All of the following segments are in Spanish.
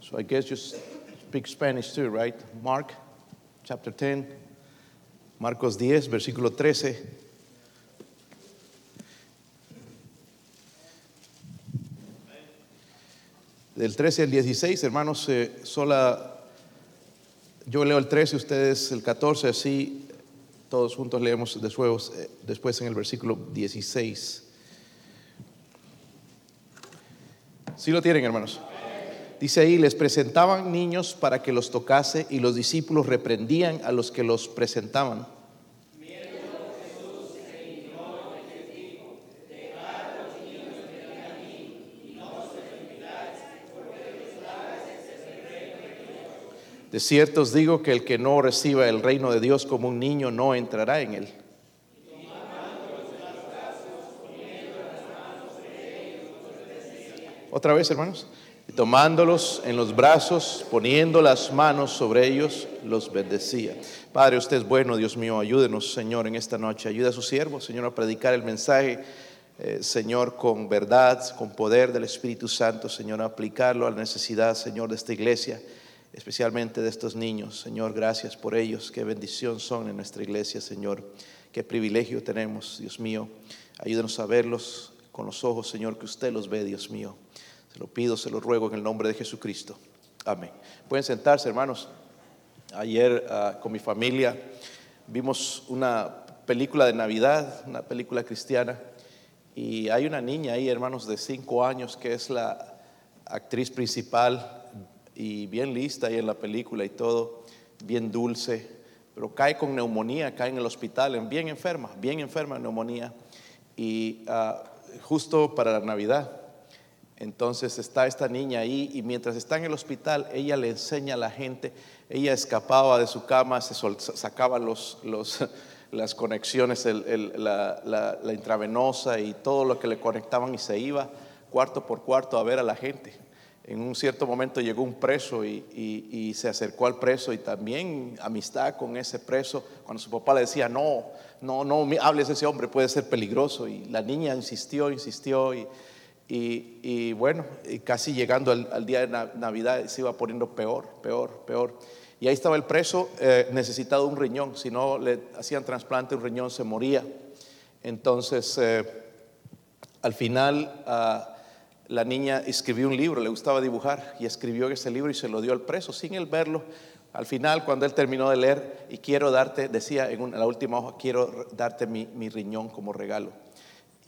So I guess you speak Spanish too, right? Mark chapter 10, Marcos 10, versículo 13. Del 13 al 16, hermanos, eh, sola, yo leo el 13, ustedes el 14, así todos juntos leemos después, eh, después en el versículo 16. ¿Sí lo tienen, hermanos? Dice ahí, les presentaban niños para que los tocase y los discípulos reprendían a los que los presentaban. De cierto os digo que el que no reciba el reino de Dios como un niño no entrará en él. Otra vez, hermanos. Y tomándolos en los brazos, poniendo las manos sobre ellos, los bendecía. Padre, usted es bueno, Dios mío, ayúdenos, Señor, en esta noche. Ayuda a su siervo, Señor, a predicar el mensaje, eh, Señor, con verdad, con poder del Espíritu Santo, Señor, a aplicarlo a la necesidad, Señor, de esta iglesia especialmente de estos niños. Señor, gracias por ellos. Qué bendición son en nuestra iglesia, Señor. Qué privilegio tenemos, Dios mío. Ayúdanos a verlos con los ojos, Señor, que usted los ve, Dios mío. Se lo pido, se lo ruego en el nombre de Jesucristo. Amén. Pueden sentarse, hermanos. Ayer ah, con mi familia vimos una película de Navidad, una película cristiana. Y hay una niña ahí, hermanos, de cinco años, que es la actriz principal y bien lista ahí en la película y todo, bien dulce, pero cae con neumonía, cae en el hospital, bien enferma, bien enferma de neumonía, y ah, justo para la Navidad. Entonces está esta niña ahí y mientras está en el hospital, ella le enseña a la gente, ella escapaba de su cama, se sacaba los, los, las conexiones, la, la intravenosa y todo lo que le conectaban y se iba cuarto por cuarto a ver a la gente en un cierto momento llegó un preso y, se acercó al preso y también amistad con ese preso. Cuando su papá le decía, no, no, no hables de ese hombre, puede ser peligroso. Y la niña insistió, insistió y, y bueno, casi llegando al, día de Navidad se iba poniendo peor, peor, peor. Y ahí estaba el preso eh, necesitado un riñón, si no le hacían trasplante un riñón se moría. Entonces, eh, al final... Ah, la niña escribió un libro, le gustaba dibujar y escribió ese libro y se lo dio al preso sin él verlo. Al final, cuando él terminó de leer, y quiero darte, decía en, la última hoja, quiero darte mi, riñón como regalo.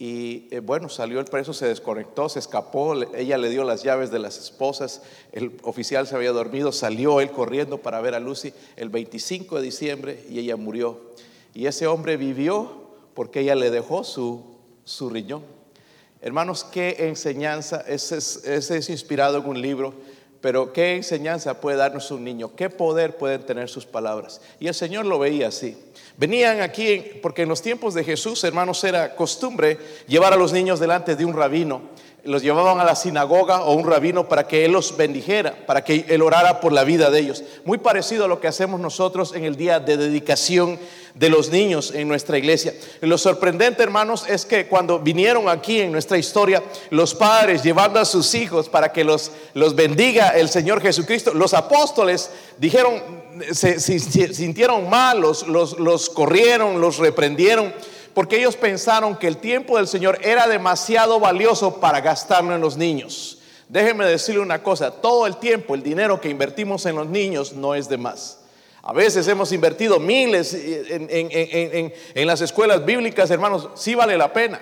Y eh, bueno, salió el preso, se desconectó, se escapó, ella le dio las llaves de las esposas, el oficial se había dormido, salió él corriendo para ver a Lucy el 25 de diciembre y ella murió. Y ese hombre vivió porque ella le dejó su, su riñón. Hermanos, qué enseñanza, ese es, inspirado en un libro, pero qué enseñanza puede darnos un niño, qué poder pueden tener sus palabras. Y el Señor lo veía así. Venían aquí, porque en los tiempos de Jesús, hermanos, era costumbre llevar a los niños delante de un rabino. Los llevaban a la sinagoga o un rabino para que él los bendijera, para que él orara por la vida de ellos. Muy parecido a lo que hacemos nosotros en el día de dedicación de los niños en nuestra iglesia. lo sorprendente, hermanos, es que cuando vinieron aquí en nuestra historia, los padres llevando a sus hijos para que los, los bendiga el Señor Jesucristo, los apóstoles dijeron, se, sintieron mal, los, los, los corrieron, los reprendieron porque ellos pensaron que el tiempo del Señor era demasiado valioso para gastarlo en los niños. Déjenme decirle una cosa, todo el tiempo, el dinero que invertimos en los niños no es de más. A veces hemos invertido miles en, las escuelas bíblicas, hermanos, sí vale la pena.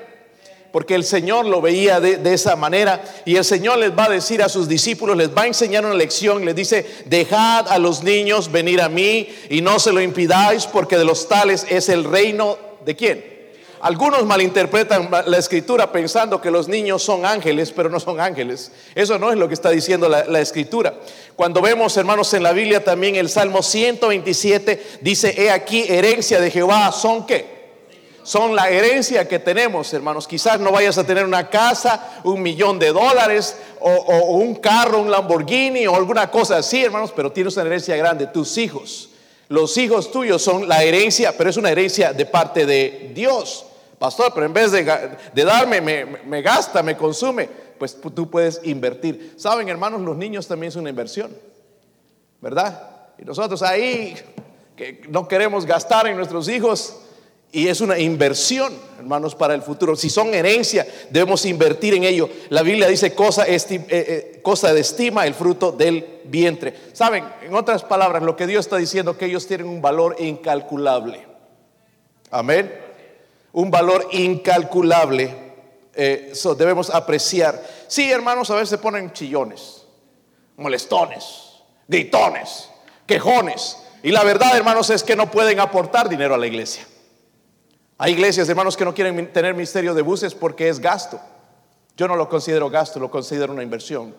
Porque el Señor lo veía de, esa manera y el Señor les va a decir a sus discípulos, les va a enseñar una lección, les dice, dejad a los niños venir a mí y no se lo impidáis porque de los tales es el reino de quién? Algunos malinterpretan la escritura pensando que los niños son ángeles, pero no son ángeles. Eso no es lo que está diciendo la, escritura. Cuando vemos, hermanos, en la Biblia también el Salmo 127 dice, he aquí herencia de Jehová, ¿son qué? Son la herencia que tenemos, hermanos. Quizás no vayas a tener una casa, un millón de dólares, o, o un carro, un Lamborghini, o alguna cosa así, hermanos, pero tienes una herencia grande, tus hijos. Los hijos tuyos son la herencia, pero es una herencia de parte de Dios pastor, pero en vez de, darme, me, gasta, me consume. pues tú puedes invertir. Saben, hermanos, los niños también son una inversión, ¿verdad? Y nosotros ahí, que no queremos gastar en nuestros hijos, y es una inversión, hermanos, para el futuro. Si son herencia, debemos invertir en ello. La Biblia dice cosa, eh, eh, cosa de estima el fruto del vientre. Saben, en otras palabras, lo que Dios está diciendo, que ellos tienen un valor incalculable. Amén. Un valor incalculable. Eh, debemos apreciar. Sí, hermanos, a veces se ponen chillones, molestones, gritones, quejones. Y la verdad, hermanos, es que no pueden aportar dinero a la iglesia. Hay iglesias, hermanos, que no quieren tener ministerio de buses porque es gasto. Yo no lo considero gasto, lo considero una inversión.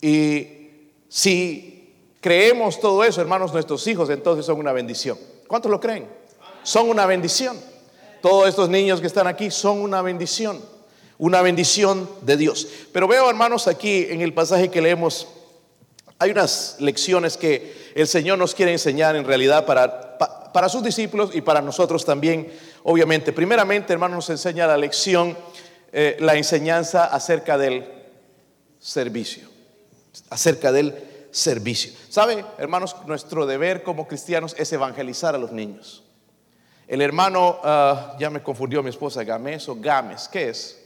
Y si creemos todo eso, hermanos, nuestros hijos entonces son una bendición. ¿Cuántos lo creen? Son una bendición. Todos estos niños que están aquí son una bendición. Una bendición de Dios. Pero veo, hermanos, aquí en el pasaje que leemos, hay unas lecciones que el Señor nos quiere enseñar en realidad para para sus discípulos y para nosotros también, obviamente. Primeramente, hermano, nos enseña la lección, eh, la enseñanza acerca del servicio, acerca del servicio. ¿Sabe, hermanos? Nuestro deber como cristianos es evangelizar a los niños. El hermano, ah, ya me confundió mi esposa, Games o Games, ¿qué es?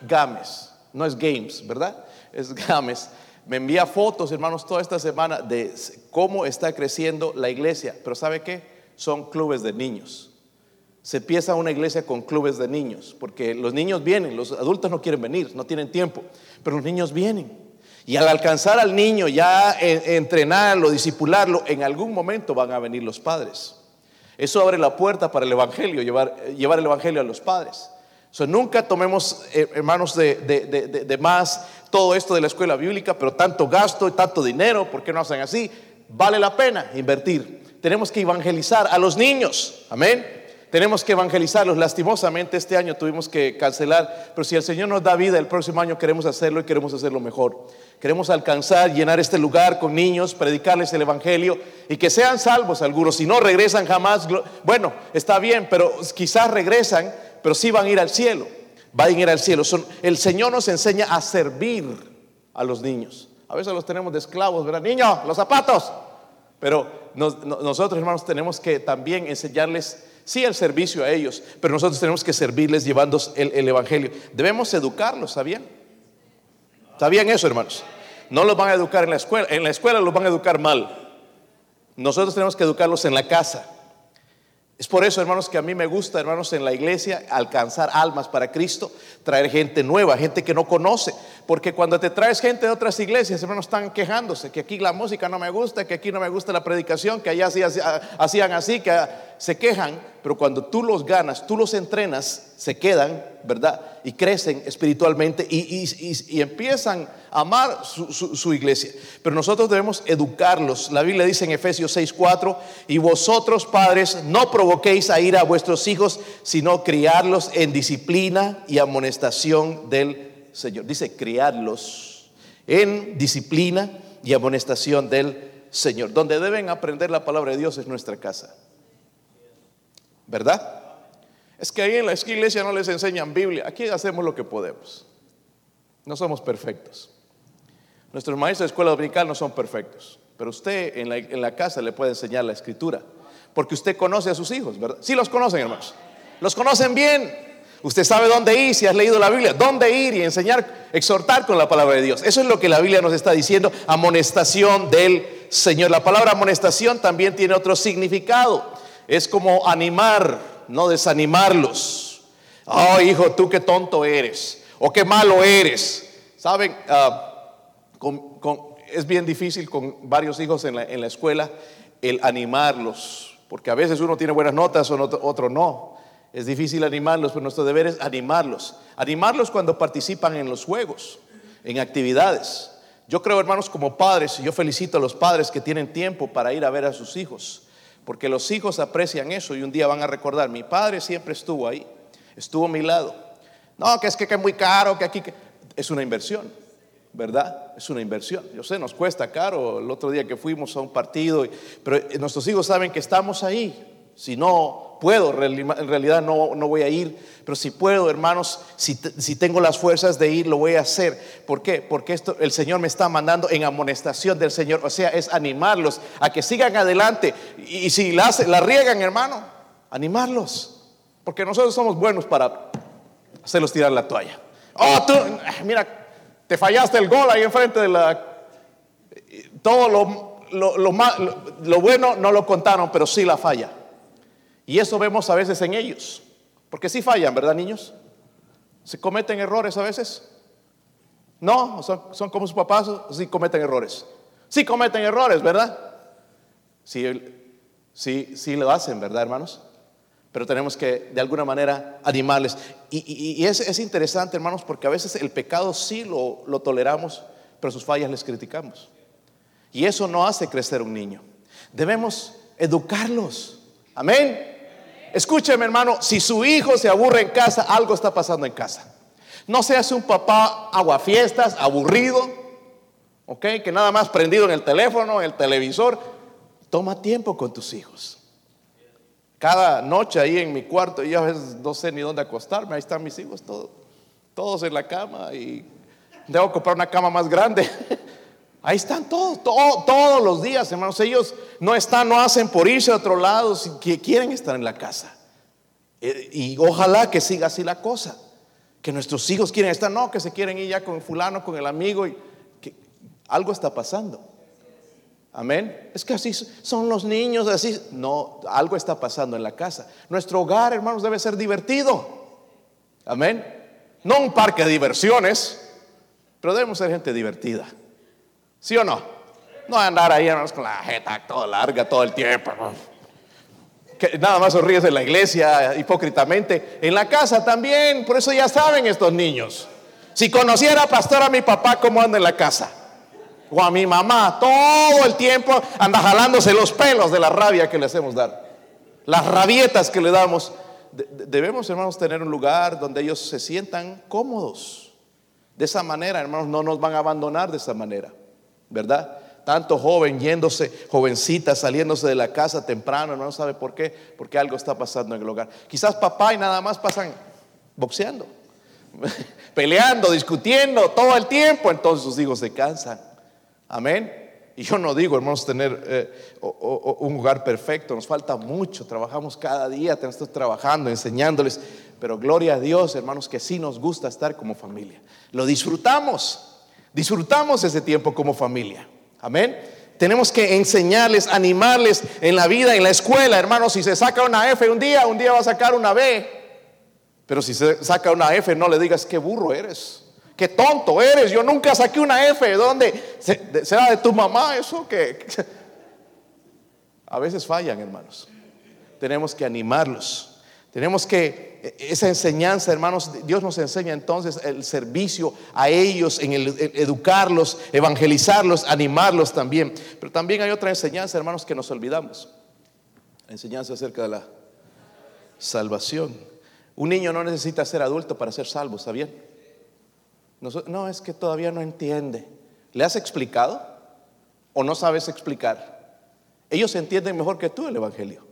Games, no es Games, ¿verdad? Es Games me envía fotos, hermanos, toda esta semana de cómo está creciendo la iglesia. Pero ¿sabe qué? Son clubes de niños. Se empieza una iglesia con clubes de niños, porque los niños vienen, los adultos no quieren venir, no tienen tiempo, pero los niños vienen. Y al alcanzar al niño, ya entrenarlo, disipularlo, en algún momento van a venir los padres. Eso abre la puerta para el Evangelio, llevar, llevar el Evangelio a los padres. So, nunca tomemos, eh, hermanos, de, de, más todo esto de la escuela bíblica, pero tanto gasto y tanto dinero, ¿por qué no hacen así? Vale la pena invertir. Tenemos que evangelizar a los niños. Amén. Tenemos que evangelizarlos. Lastimosamente este año tuvimos que cancelar, pero si el Señor nos da vida, el próximo año queremos hacerlo y queremos hacerlo mejor. Queremos alcanzar, llenar este lugar con niños, predicarles el Evangelio y que sean salvos algunos. Si no regresan jamás, bueno, está bien, pero quizás regresan pero sí van a ir al cielo. Van a ir al cielo. El Señor nos enseña a servir a los niños. A veces los tenemos de esclavos, ¿verdad? Niños, los zapatos. Pero nosotros, hermanos, tenemos que también enseñarles, sí, el servicio a ellos, pero nosotros tenemos que servirles llevando el, el Evangelio. Debemos educarlos, ¿está bien? ¿Está bien eso, hermanos? No los van a educar en la escuela. En la escuela los van a educar mal. Nosotros tenemos que educarlos en la casa. Es por eso, hermanos, que a mí me gusta, hermanos, en la iglesia alcanzar almas para Cristo, traer gente nueva, gente que no conoce. Porque cuando te traes gente de otras iglesias, hermanos, están quejándose, que aquí la música no me gusta, que aquí no me gusta la predicación, que allá hacían así, que se quejan, pero cuando tú los ganas, tú los entrenas, se quedan, ¿verdad? Y crecen espiritualmente y, empiezan a amar su, iglesia. Pero nosotros debemos educarlos. La Biblia dice en Efesios 6:4, y vosotros padres no provoquéis a ir a vuestros hijos, sino criarlos en disciplina y amonestación del Señor. Dice criarlos en disciplina y amonestación del Señor. Donde deben aprender la palabra de Dios es nuestra casa. ¿Verdad? Es que ahí en la iglesia no les enseñan Biblia. Aquí hacemos lo que podemos. No somos perfectos. Nuestros maestros de escuela dominical no son perfectos. Pero usted en la, en la, casa le puede enseñar la escritura. Porque usted conoce a sus hijos, ¿verdad? Sí los conocen, hermanos. Los conocen bien. Usted sabe dónde ir si has leído la Biblia. Dónde ir y enseñar, exhortar con la palabra de Dios. Eso es lo que la Biblia nos está diciendo. Amonestación del Señor. La palabra amonestación también tiene otro significado es como animar, no desanimarlos. Oh, hijo, tú qué tonto eres, o qué malo eres. Saben, ah, es bien difícil con varios hijos en la, escuela el animarlos, porque a veces uno tiene buenas notas, otro no. Es difícil animarlos, pero nuestro deber es animarlos. Animarlos cuando participan en los juegos, en actividades. Yo creo, hermanos, como padres, y yo felicito a los padres que tienen tiempo para ir a ver a sus hijos. Porque los hijos aprecian eso y un día van a recordar, mi padre siempre estuvo ahí, estuvo a mi lado. No, que es que, es muy caro, que aquí es una inversión, ¿verdad? Es una inversión. Yo sé, nos cuesta caro. El otro día que fuimos a un partido, pero nuestros hijos saben que estamos ahí. Si no puedo, en realidad no, no voy a ir. Pero si puedo, hermanos, si, si, tengo las fuerzas de ir, lo voy a hacer. ¿Por qué? Porque esto el Señor me está mandando en amonestación del Señor. O sea, es animarlos a que sigan adelante. Y, si la, riegan, hermano, animarlos. Porque nosotros somos buenos para hacerlos tirar la toalla. Oh, tú, mira, te fallaste el gol ahí enfrente de la... Todo lo, lo, lo bueno no lo contaron, pero sí la falla. Y eso vemos a veces en ellos. Porque sí fallan, ¿verdad, niños? ¿Se cometen errores a veces? No, son, como sus papás, sí cometen errores. Sí cometen errores, ¿verdad? Sí, sí, sí lo hacen, ¿verdad, hermanos? Pero tenemos que, de alguna manera, animarles. Y, es, es, interesante, hermanos, porque a veces el pecado sí lo toleramos, pero sus fallas les criticamos. Y eso no hace crecer un niño. Debemos educarlos. Amén. Escúcheme, hermano, si su hijo se aburre en casa, algo está pasando en casa. No seas un papá aguafiestas, aburrido, ¿ok? Que nada más prendido en el teléfono, en el televisor. Toma tiempo con tus hijos. Cada noche ahí en mi cuarto, yo a veces no sé ni dónde acostarme, ahí están mis hijos todos, todos en la cama y debo comprar una cama más grande. Ahí están todos, todos los días, hermanos. Ellos no están, no hacen por irse a otro lado, que quieren estar en la casa. Eh, y ojalá que siga así la cosa. Que nuestros hijos quieren estar, no, que se quieren ir ya con fulano, con el amigo. Y que algo está pasando. Amén. Es que así son los niños, así. No, algo está pasando en la casa. Nuestro hogar, hermanos, debe ser divertido. Amén. No un parque de diversiones, pero debemos ser gente divertida. ¿Sí o no? No andar ahí hermanos, con la jeta toda larga todo el tiempo. Que nada más sonríes en la iglesia hipócritamente. En la casa también, por eso ya saben estos niños. Si conociera pastor a mi papá, ¿cómo anda en la casa? O a mi mamá, todo el tiempo anda jalándose los pelos de la rabia que le hacemos dar. Las rabietas que le damos. Debemos, hermanos, tener un lugar donde ellos se sientan cómodos. De esa manera, hermanos, no nos van a abandonar de esa manera. ¿Verdad? Tanto joven yéndose, jovencita saliéndose de la casa temprano, no sabe por qué, porque algo está pasando en el hogar. Quizás papá y nada más pasan boxeando, peleando, discutiendo todo el tiempo, entonces sus hijos se cansan. Amén. Y yo no digo, hermanos, tener eh, un hogar perfecto, nos falta mucho, trabajamos cada día, estamos trabajando, enseñándoles, pero gloria a Dios, hermanos, que sí nos gusta estar como familia. Lo disfrutamos. Disfrutamos ese tiempo como familia. Amén. Tenemos que enseñarles, animarles en la vida, en la escuela, hermanos. Si se saca una F un día, un día va a sacar una B. Pero si se saca una F, no le digas qué burro eres, qué tonto eres. Yo nunca saqué una F. ¿De dónde? ¿Será de tu mamá eso? Que a veces fallan, hermanos. Tenemos que animarlos. Tenemos que, esa enseñanza, hermanos, Dios nos enseña entonces el servicio a ellos, en educarlos, evangelizarlos, animarlos también. Pero también hay otra enseñanza, hermanos, que nos olvidamos. La enseñanza acerca de la salvación. Un niño no necesita ser adulto para ser salvo, ¿está bien? No, es que todavía no entiende. ¿Le has explicado o no sabes explicar? Ellos entienden mejor que tú el Evangelio.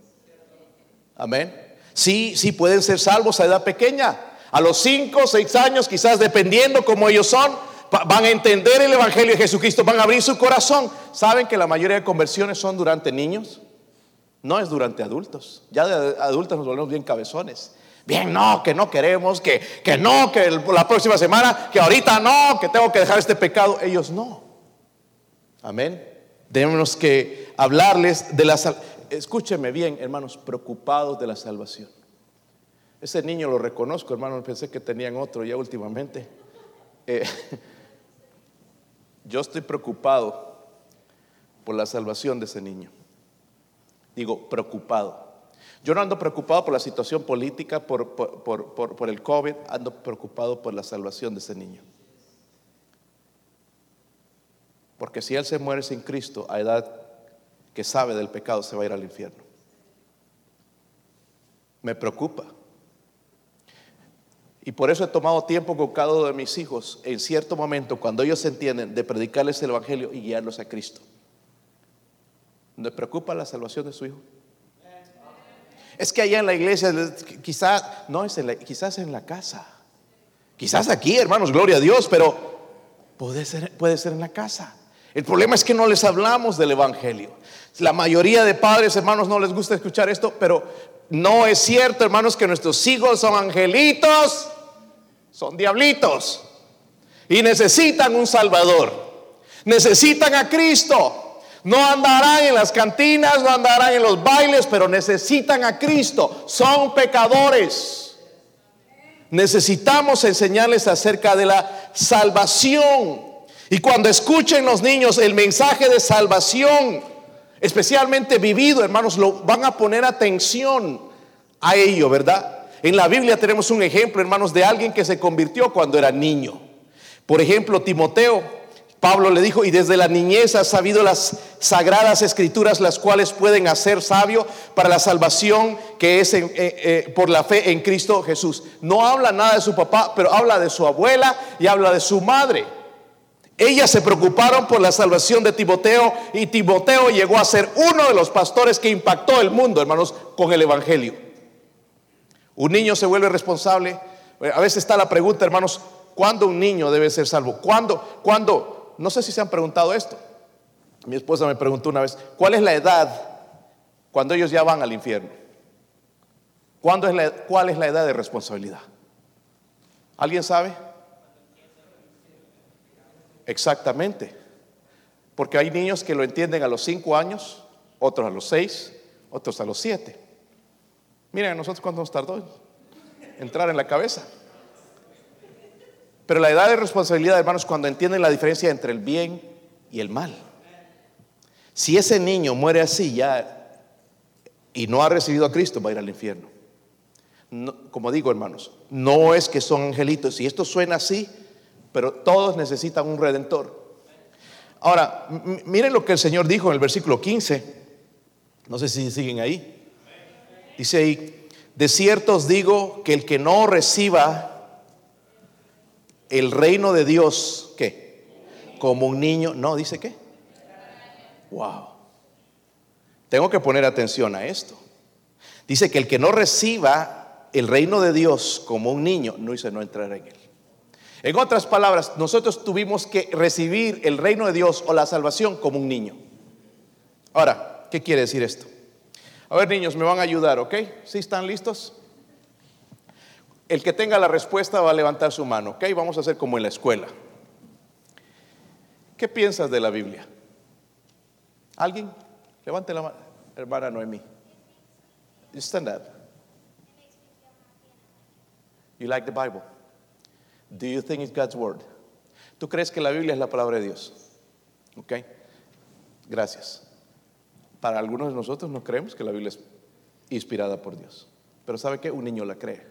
Amén. Sí, sí pueden ser salvos a edad pequeña. A los 5, 6 años, quizás dependiendo como ellos son, van a entender el Evangelio de Jesucristo, van a abrir su corazón. ¿Saben que la mayoría de conversiones son durante niños? No es durante adultos. Ya de adultos nos volvemos bien cabezones. Bien, no, que no queremos, que, que no, que la próxima semana, que ahorita no, que tengo que dejar este pecado. Ellos no. Amén. Tenemos que hablarles de la escúcheme bien, hermanos, preocupados de la salvación. Ese niño lo reconozco, hermanos, pensé que tenían otro ya últimamente. Eh, yo estoy preocupado por la salvación de ese niño. Digo, preocupado. Yo no ando preocupado por la situación política, por, por el COVID, ando preocupado por la salvación de ese niño. Porque si él se muere sin Cristo a edad que sabe del pecado se va a ir al infierno. Me preocupa. Y por eso he tomado tiempo con cada uno de mis hijos, en cierto momento, cuando ellos entienden, de predicarles el Evangelio y guiarlos a Cristo. ¿Me preocupa la salvación de su hijo? Es que allá en la iglesia, quizás, no, es en la, quizás en la casa. Quizás aquí, hermanos, gloria a Dios, pero puede ser, puede ser en la casa. El problema es que no les hablamos del Evangelio. La mayoría de padres, hermanos, no les gusta escuchar esto, pero no es cierto, hermanos, que nuestros hijos son angelitos, son diablitos y necesitan un Salvador. Necesitan a Cristo. No andarán en las cantinas, no andarán en los bailes, pero necesitan a Cristo. Son pecadores. Necesitamos enseñarles acerca de la salvación. Y cuando escuchen los niños el mensaje de salvación, especialmente vivido, hermanos, lo van a poner atención a ello, ¿verdad? En la Biblia tenemos un ejemplo, hermanos, de alguien que se convirtió cuando era niño. Por ejemplo, Timoteo, Pablo le dijo, y desde la niñez ha sabido las sagradas escrituras, las cuales pueden hacer sabio para la salvación que es eh, eh, por la fe en Cristo Jesús. No habla nada de su papá, pero habla de su abuela y habla de su madre. Ellas se preocuparon por la salvación de Timoteo y Timoteo llegó a ser uno de los pastores que impactó el mundo, hermanos, con el Evangelio. Un niño se vuelve responsable. A veces está la pregunta, hermanos, ¿cuándo un niño debe ser salvo? ¿Cuándo? ¿Cuándo? No sé si se han preguntado esto. Mi esposa me preguntó una vez, ¿cuál es la edad cuando ellos ya van al infierno? ¿Cuándo es la, ¿Cuál es la edad de responsabilidad? ¿Alguien sabe? Exactamente. Porque hay niños que lo entienden a los cinco años, otros a los seis, otros a los siete. Miren, a nosotros cuánto nos tardó entrar en la cabeza. Pero la edad de responsabilidad, hermanos, cuando entienden la diferencia entre el bien y el mal. Si ese niño muere así ya y no ha recibido a Cristo, va a ir al infierno. como digo, hermanos, no es que son angelitos. Y esto suena así, pero todos necesitan un redentor. Ahora, miren lo que el Señor dijo en el versículo 15. No sé si siguen ahí. Dice ahí, de cierto os digo que el que no reciba el reino de Dios, ¿qué? Como un niño, no, dice qué. Wow. Tengo que poner atención a esto. Dice que el que no reciba el reino de Dios como un niño, no dice no entrar en él. En otras palabras, nosotros tuvimos que recibir el reino de Dios o la salvación como un niño. Ahora, ¿qué quiere decir esto? A ver, niños, me van a ayudar, ¿ok? ¿Sí están listos? El que tenga la respuesta va a levantar su mano, ¿ok? Vamos a hacer como en la escuela. ¿Qué piensas de la Biblia? ¿Alguien? Levante la mano. Hermana Noemí. stand up. You like the Bible? Do you think it's God's word? ¿Tú crees que la Biblia es la palabra de Dios? ¿Ok? Gracias. Para algunos de nosotros no creemos que la Biblia es inspirada por Dios. Pero ¿sabe qué? Un niño la cree.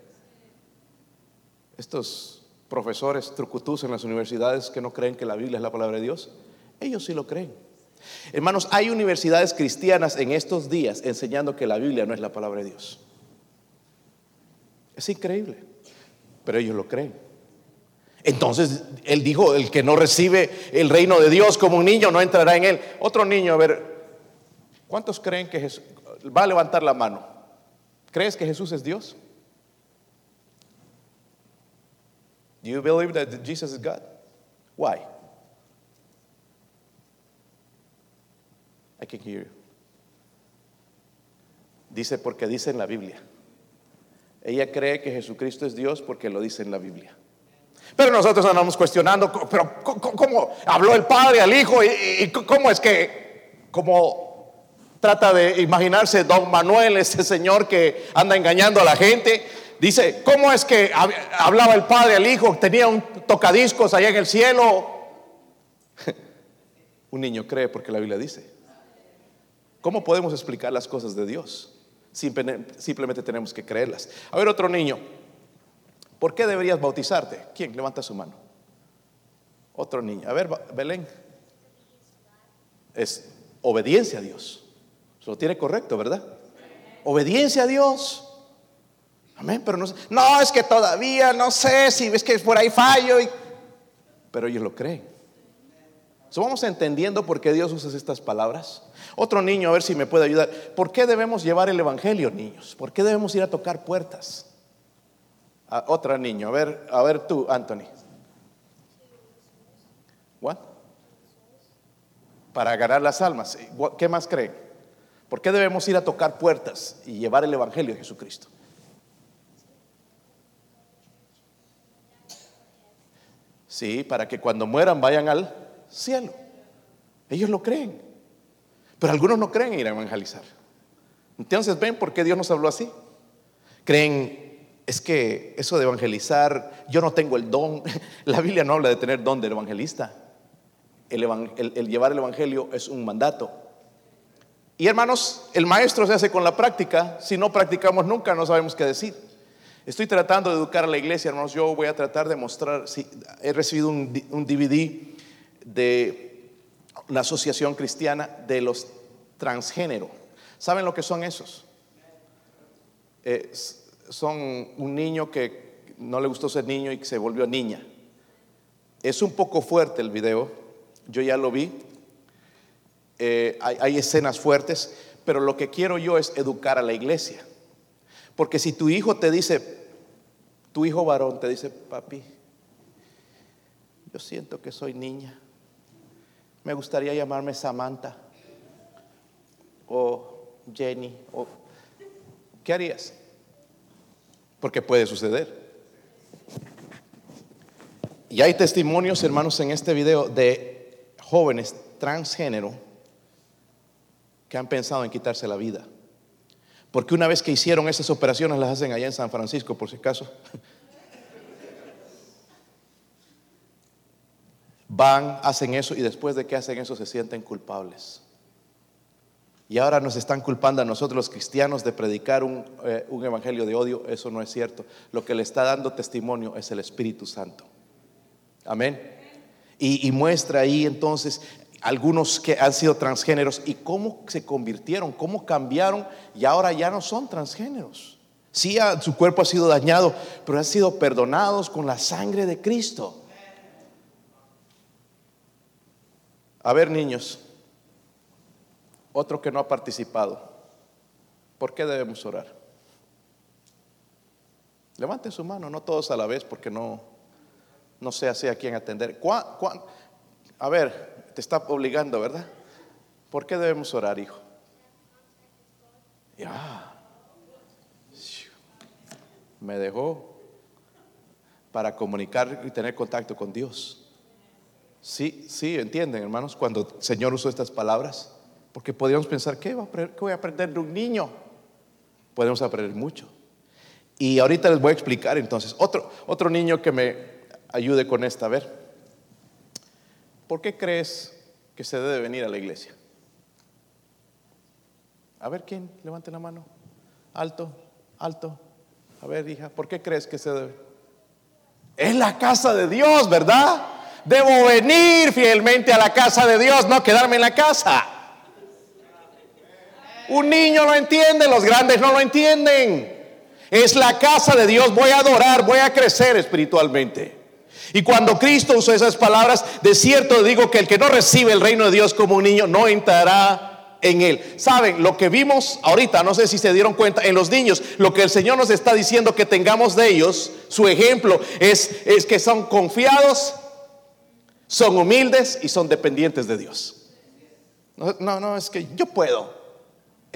Estos profesores trucutus en las universidades que no creen que la Biblia es la palabra de Dios, ellos sí lo creen. Hermanos, hay universidades cristianas en estos días enseñando que la Biblia no es la palabra de Dios. Es increíble, pero ellos lo creen. Entonces él dijo, el que no recibe el reino de Dios como un niño no entrará en él. Otro niño, a ver, ¿cuántos creen que Jesús va a levantar la mano? ¿Crees que Jesús es Dios? Do you believe that Jesus is God? Why? I can hear you. Dice porque dice en la Biblia. Ella cree que Jesucristo es Dios porque lo dice en la Biblia. Pero nosotros andamos cuestionando, pero ¿cómo habló el Padre al Hijo? ¿Y, cómo es que, como trata de imaginarse don Manuel, ese señor que anda engañando a la gente? Dice, ¿cómo es que hablaba el Padre al Hijo? Tenía un tocadiscos allá en el cielo. un niño cree porque la Biblia dice. ¿Cómo podemos explicar las cosas de Dios? Simplemente tenemos que creerlas. A ver, otro niño. ¿Por qué deberías bautizarte? ¿Quién? Levanta su mano. Otro niño. A ver, Belén. Es obediencia a Dios. Se lo tiene correcto, ¿verdad? Obediencia a Dios. Amén, pero no, no es que todavía no sé si ves que por ahí fallo, pero ellos lo creen. So, vamos entendiendo por qué Dios usa estas palabras. Otro niño, a ver si me puede ayudar. ¿Por qué debemos llevar el Evangelio, niños? ¿Por qué debemos ir a tocar puertas? A otra niño, a ver, a ver tú, Anthony. What? Para ganar las almas. ¿Qué más creen? ¿Por qué debemos ir a tocar puertas y llevar el Evangelio de Jesucristo? Sí, para que cuando mueran vayan al cielo. Ellos lo creen. Pero algunos no creen ir a evangelizar. Entonces, ¿ven por qué Dios nos habló así? Creen, es que eso de evangelizar, yo no tengo el don. La Biblia no habla de tener don del evangelista. El, llevar el evangelio es un mandato. Y hermanos, el maestro se hace con la práctica. Si no practicamos nunca, no sabemos qué decir. Estoy tratando de educar a la iglesia, hermanos. Yo voy a tratar de mostrar. He recibido un, DVD de una asociación cristiana de los transgénero. ¿Saben lo que son esos? Son un niño que no le gustó ser niño y que se volvió niña. Es un poco fuerte el video, yo ya lo vi. Eh, hay escenas fuertes, pero lo que quiero yo es educar a la iglesia. Porque si tu hijo te dice, tu hijo varón te dice, papi, yo siento que soy niña, me gustaría llamarme Samantha o Jenny, o, ¿qué harías? Porque puede suceder. Y hay testimonios, hermanos, en este video de jóvenes transgénero que han pensado en quitarse la vida. Porque una vez que hicieron esas operaciones, las hacen allá en San Francisco, por si acaso. Van, hacen eso y después de que hacen eso se sienten culpables. Y ahora nos están culpando a nosotros los cristianos de predicar un, eh, evangelio de odio. Eso no es cierto. Lo que le está dando testimonio es el Espíritu Santo. Amén. y muestra ahí entonces algunos que han sido transgéneros y cómo se convirtieron, cómo cambiaron y ahora ya no son transgéneros. Sí, su cuerpo ha sido dañado, pero han sido perdonados con la sangre de Cristo. A ver, niños, otro que no ha participado, ¿por qué debemos orar? Levante su mano, no todos a la vez, porque no, no sé así a quién atender. A ver, te está obligando, ¿verdad? ¿Por qué debemos orar, hijo? Ya. Me dejó para comunicar y tener contacto con Dios. Sí, sí, entienden, hermanos, cuando el Señor usó estas palabras, porque podríamos pensar, ¿qué, voy a aprender de un niño? Podemos aprender mucho. Y ahorita les voy a explicar entonces. Otro, otro niño que me ayude con esta, a ver. ¿Por qué crees que se debe venir a la iglesia? A ver quién, levante la mano. Alto, alto. A ver, hija, ¿por qué crees que se debe? Es la casa de Dios, ¿verdad? Debo venir fielmente a la casa de Dios, no quedarme en la casa. Un niño lo entiende, los grandes no lo entienden. Es la casa de Dios, voy a adorar, voy a crecer espiritualmente. Y cuando Cristo usó esas palabras, de cierto digo que el que no recibe el reino de Dios como un niño no entrará en él. Saben, lo que vimos ahorita, no sé si se dieron cuenta, en los niños, lo que el Señor nos está diciendo que tengamos de ellos, su ejemplo es, es que son confiados, son humildes y son dependientes de Dios. No, no, no, es que yo puedo.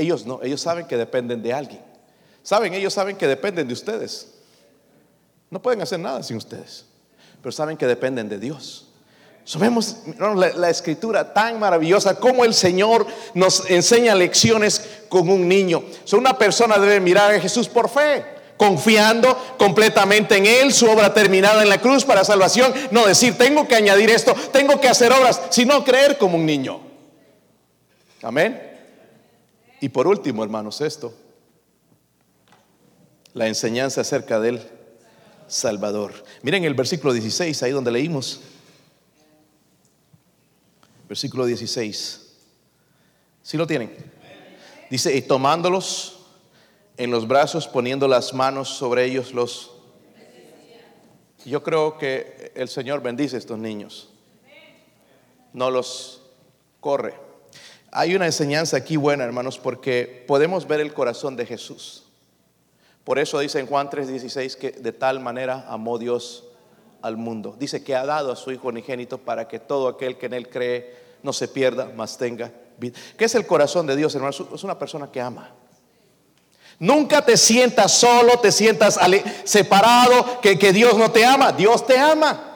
Ellos no, ellos saben que dependen de alguien. Saben, ellos saben que dependen de ustedes. No pueden hacer nada sin ustedes pero saben que dependen de Dios. Sabemos la, escritura tan maravillosa como el Señor nos enseña lecciones con un niño. una persona debe mirar a Jesús por fe, confiando completamente en Él, su obra terminada en la cruz para salvación. No decir, tengo que añadir esto, tengo que hacer obras, sino creer como un niño. Amén. Y por último, hermanos, esto, la enseñanza acerca de Él Salvador. Miren el versículo 16, ahí donde leímos. Versículo 16. Si lo tienen? Dice, y tomándolos en los brazos, poniendo las manos sobre ellos, los... Yo creo que el Señor bendice a estos niños. no los corre. Hay una enseñanza aquí buena, hermanos, porque podemos ver el corazón de Jesús. Por eso dice en Juan 3:16 que de tal manera amó Dios al mundo. Dice que ha dado a su Hijo unigénito para que todo aquel que en Él cree no se pierda, mas tenga vida. ¿Qué es el corazón de Dios, hermanos? Es una persona que ama. Nunca te sientas solo, te sientas separado, que, que Dios no te ama. Dios te ama.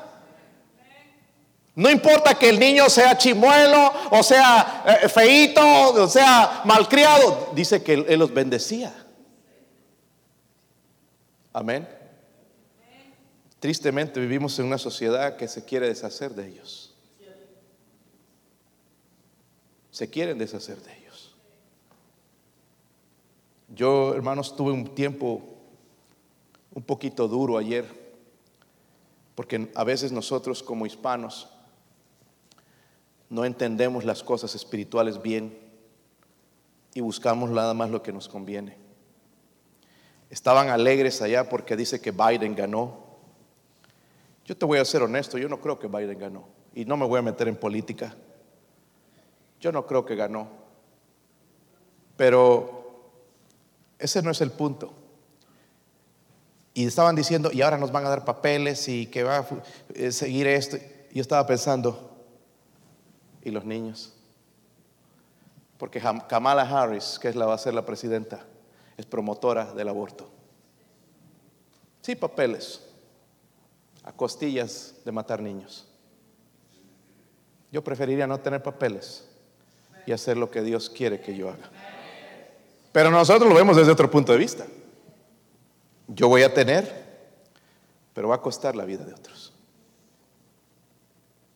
No importa que el niño sea chimuelo, o sea eh, feito, o sea malcriado, dice que él, los bendecía. Amén. Tristemente vivimos en una sociedad que se quiere deshacer de ellos. Se quieren deshacer de ellos. Yo, hermanos, tuve un tiempo un poquito duro ayer, porque a veces nosotros como hispanos no entendemos las cosas espirituales bien y buscamos nada más lo que nos conviene. Estaban alegres allá porque dice que Biden ganó. Yo te voy a ser honesto, yo no creo que Biden ganó y no me voy a meter en política. Yo no creo que ganó. Pero ese no es el punto. Y estaban diciendo, y ahora nos van a dar papeles y que va a eh, seguir esto. Yo estaba pensando, y los niños. Porque Kamala Harris, que es la va a ser la presidenta, es promotora del aborto. Sí, papeles, a costillas de matar niños. Yo preferiría no tener papeles y hacer lo que Dios quiere que yo haga. Pero nosotros lo vemos desde otro punto de vista. Yo voy a tener, pero va a costar la vida de otros.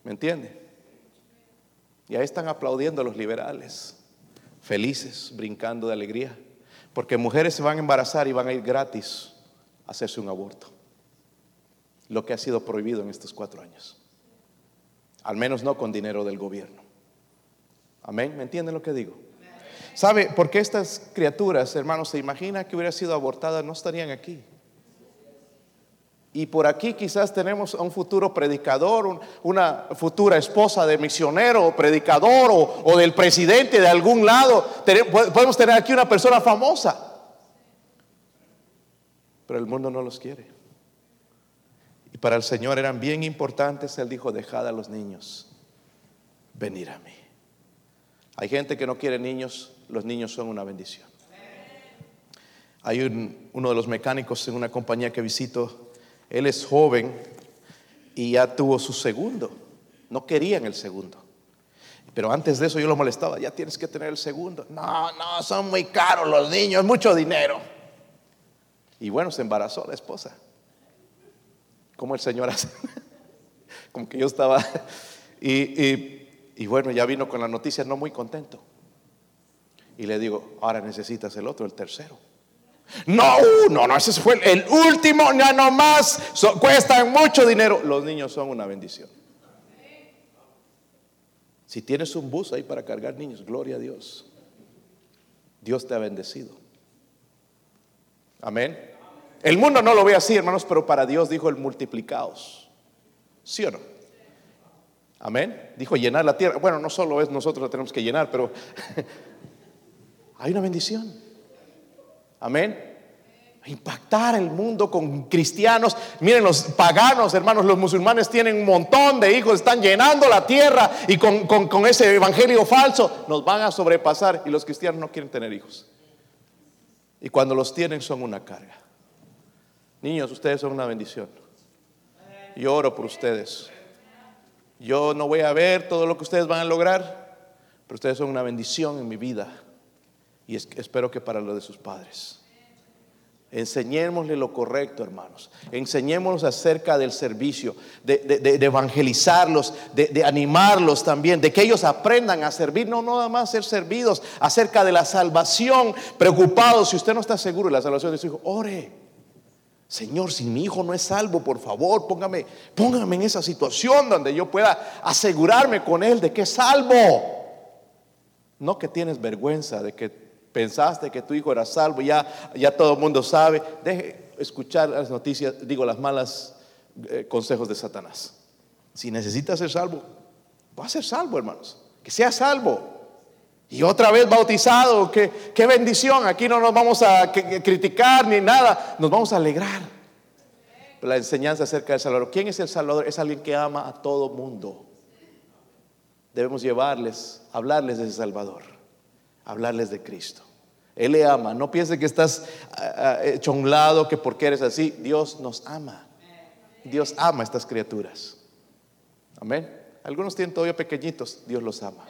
¿Me entiende? Y ahí están aplaudiendo los liberales, felices, brincando de alegría, porque mujeres se van a embarazar y van a ir gratis a hacerse un aborto, lo que ha sido prohibido en estos cuatro años, al menos no con dinero del gobierno. Amén, ¿me entienden lo que digo? ¿Sabe? Porque estas criaturas, hermanos, se imagina que hubiera sido abortada, no estarían aquí. Y por aquí quizás tenemos a un futuro predicador, una futura esposa de misionero o predicador o, del presidente de algún lado. Podemos tener aquí una persona famosa. Pero el mundo no los quiere. Y para el Señor eran bien importantes. Él dijo, dejad a los niños venir a mí. Hay gente que no quiere niños, los niños son una bendición. Hay uno de los mecánicos en una compañía que visito él es joven y ya tuvo su segundo. No querían el segundo. Pero antes de eso yo lo molestaba, ya tienes que tener el segundo. No, no, son muy caros los niños, mucho dinero. Y bueno, se embarazó la esposa. Como el Señor hace. Como que yo estaba... Y, y bueno, ya vino con la noticia no muy contento. Y le digo, ahora necesitas el otro, el tercero. No, no, no, ese fue el último, ya no más, cuestan mucho dinero. Los niños son una bendición. Si tienes un bus ahí para cargar niños, gloria a Dios. Dios te ha bendecido. Amén. El mundo no lo ve así, hermanos, pero para Dios dijo el multiplicaos. ¿Sí o no? Amén. Dijo llenar la tierra. Bueno, no solo es nosotros la tenemos que llenar, pero hay una bendición. Amén. Impactar el mundo con cristianos. Miren, los paganos, hermanos, los musulmanes tienen un montón de hijos, están llenando la tierra y con, ese evangelio falso nos van a sobrepasar y los cristianos no quieren tener hijos. Y cuando los tienen son una carga. Niños, ustedes son una bendición. Yo oro por ustedes. Yo no voy a ver todo lo que ustedes van a lograr, pero ustedes son una bendición en mi vida y espero que para lo de sus padres. Enseñémosle lo correcto, hermanos. Enseñémoslos acerca del servicio, de, evangelizarlos, de, animarlos también, de que ellos aprendan a servir, no nada más ser servidos, acerca de la salvación, preocupados. Si usted no está seguro de la salvación de su hijo, ore. Señor, si mi hijo no es salvo, por favor, póngame, póngame en esa situación donde yo pueda asegurarme con él de que es salvo. No que tienes vergüenza de que pensaste que tu hijo era salvo, ya, ya todo el mundo sabe. Deje escuchar las noticias, digo, las malas eh, consejos de Satanás. Si necesitas ser salvo, va a ser salvo, hermanos. Que sea salvo. Y otra vez bautizado, qué, qué bendición. Aquí no nos vamos a criticar ni nada, nos vamos a alegrar. La enseñanza acerca del Salvador. ¿Quién es el Salvador? Es alguien que ama a todo mundo. Debemos llevarles, hablarles de ese Salvador, hablarles de Cristo. Él le ama. No piense que estás ah, ah, hecho a un lado, que porque eres así. Dios nos ama. Dios ama a estas criaturas. Amén. Algunos tienen todavía pequeñitos. Dios los ama.